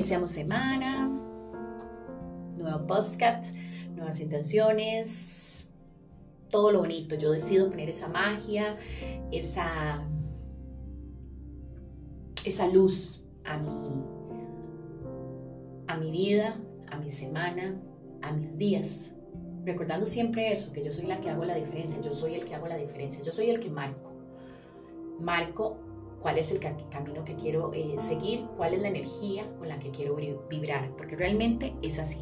iniciamos semana, nuevo podcast, nuevas intenciones, todo lo bonito. Yo decido poner esa magia, esa, esa luz a mi, a mi vida, a mi semana, a mis días. Recordando siempre eso, que yo soy la que hago la diferencia, yo soy el que hago la diferencia, yo soy el que marco. Marco cuál es el camino que quiero eh, seguir, cuál es la energía con la que quiero vibrar, porque realmente es así.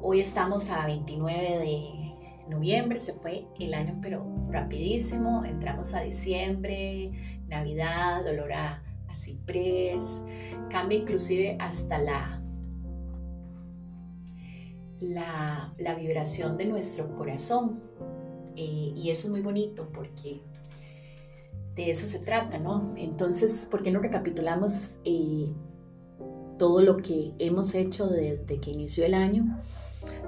Hoy estamos a 29 de noviembre, se fue el año pero rapidísimo, entramos a diciembre, Navidad, olor a, ciprés, cambia inclusive hasta la, la, vibración de nuestro corazón. Eh, y eso es muy bonito porque de eso se trata, ¿no? Entonces, ¿por qué no recapitulamos eh, todo lo que hemos hecho desde que inició el año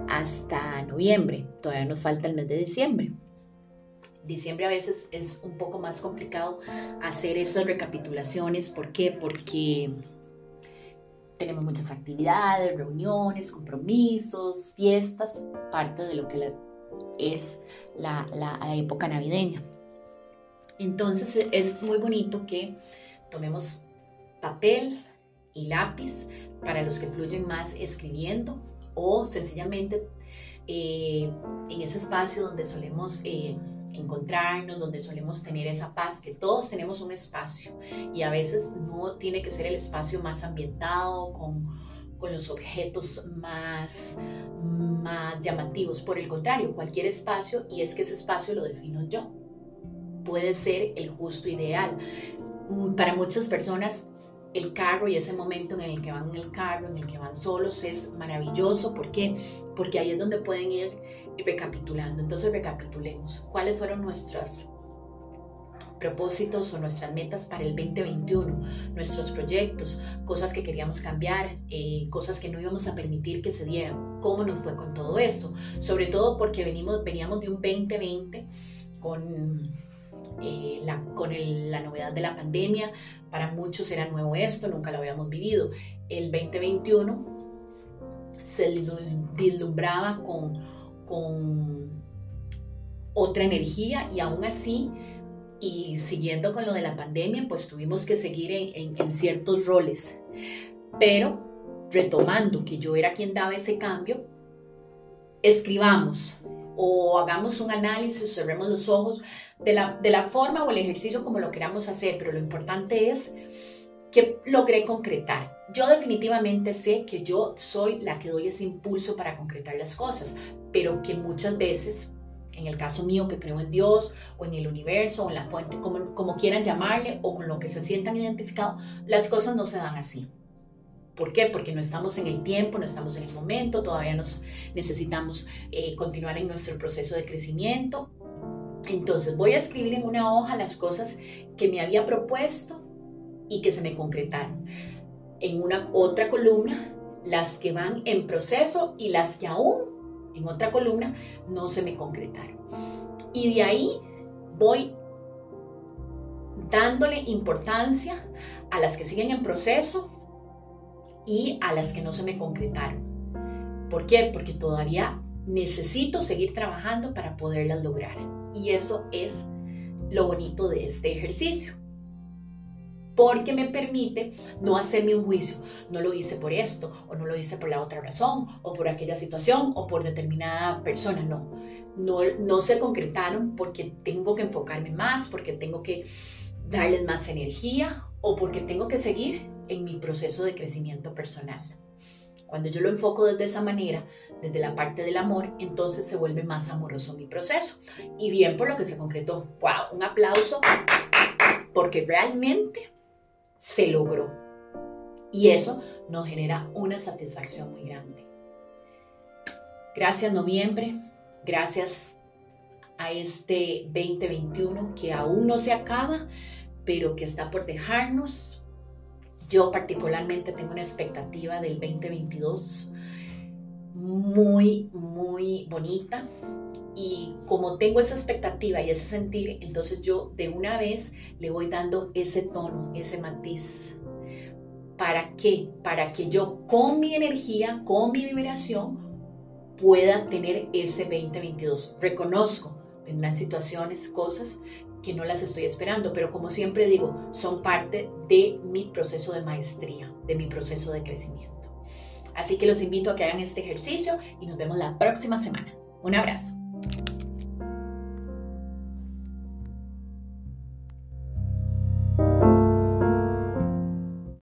hasta noviembre? Todavía nos falta el mes de diciembre. Diciembre a veces es un poco más complicado hacer esas recapitulaciones. ¿Por qué? Porque tenemos muchas actividades, reuniones, compromisos, fiestas, parte de lo que es la época navideña. Entonces e, es muy bonito que tomemos papel y lápiz para los que fluyen más escribiendo o sencillamente eh, en ese espacio donde solemos eh, encontrarnos, donde solemos tener esa paz, que todos tenemos un espacio y a veces no tiene que ser el espacio más ambientado, con, con los objetos más, más llamativos. Por el contrario, cualquier espacio y es que ese espacio lo defino yo puede ser el justo ideal. Mm, para muchas personas el carro y ese momento en el que van en el carro, en el que van solos, es maravilloso. ¿Por qué? Porque ahí es donde pueden ir recapitulando. Entonces recapitulemos. ¿Cuáles fueron nuestros propósitos o nuestras metas para el 2021? Nuestros proyectos, cosas que queríamos cambiar, eh, cosas que no íbamos a permitir que se dieran. ¿Cómo nos fue con todo eso? Sobre todo porque venimos, veníamos de un 2020 con eh, la, con la novedad de la pandemia. Para muchos era nuevo esto, nunca lo habíamos vivido. El 2021 se deslumbraba con, otra energía y aún así, y siguiendo con lo de la pandemia, pues tuvimos que seguir en ciertos roles. Pero retomando que yo era quien daba ese cambio, escribamos, o hagamos un análisis, cerremos los ojos de la, de la forma o el ejercicio como lo queramos hacer, pero lo importante es que logré concretar. Yo definitivamente sé que yo soy la que doy ese impulso para concretar las cosas, pero que muchas veces, en el caso mío que creo en Dios o en el universo o en la fuente, como, como quieran llamarle o con lo que se sientan identificados, las cosas no se dan así. ¿Por qué? Porque no estamos en el tiempo, no estamos en el momento, todavía nos necesitamos eh, continuar en nuestro proceso de crecimiento. Entonces voy a escribir en una hoja las cosas que me había propuesto y que se me concretaron. En una otra columna, las que van en proceso y las que aún en otra columna no se me concretaron. Y de ahí voy dándole importancia a las que siguen en proceso y a las que no se me concretaron. ¿Por qué? Porque todavía necesito seguir trabajando para poderlas lograr. Y eso es lo bonito de este ejercicio. Porque me permite no hacerme un juicio. No lo hice por esto, o no lo hice por la otra razón, o por aquella situación, o por determinada persona. No, no, no se concretaron porque tengo que enfocarme más, porque tengo que darles más energía, o porque tengo que seguir en mi proceso de crecimiento personal. Cuando yo lo enfoco desde esa manera, desde la parte del amor, entonces se vuelve más amoroso mi proceso. Y bien por lo que se concretó. ¡Wow! Un aplauso porque realmente se logró. Y eso nos genera una satisfacción muy grande. Gracias noviembre, gracias a este 2021 que aún no se acaba, pero que está por dejarnos yo particularmente tengo una expectativa del 2022 muy, muy bonita. Y como tengo esa expectativa y ese sentir, entonces yo de una vez le voy dando ese tono, ese matiz. ¿Para qué? Para que yo con mi energía, con mi vibración, pueda tener ese 2022. Reconozco, vendrán situaciones, cosas que no las estoy esperando, pero como siempre digo, son parte de mi proceso de maestría, de mi proceso de crecimiento. Así que los invito a que hagan este ejercicio y nos vemos la próxima semana. Un abrazo.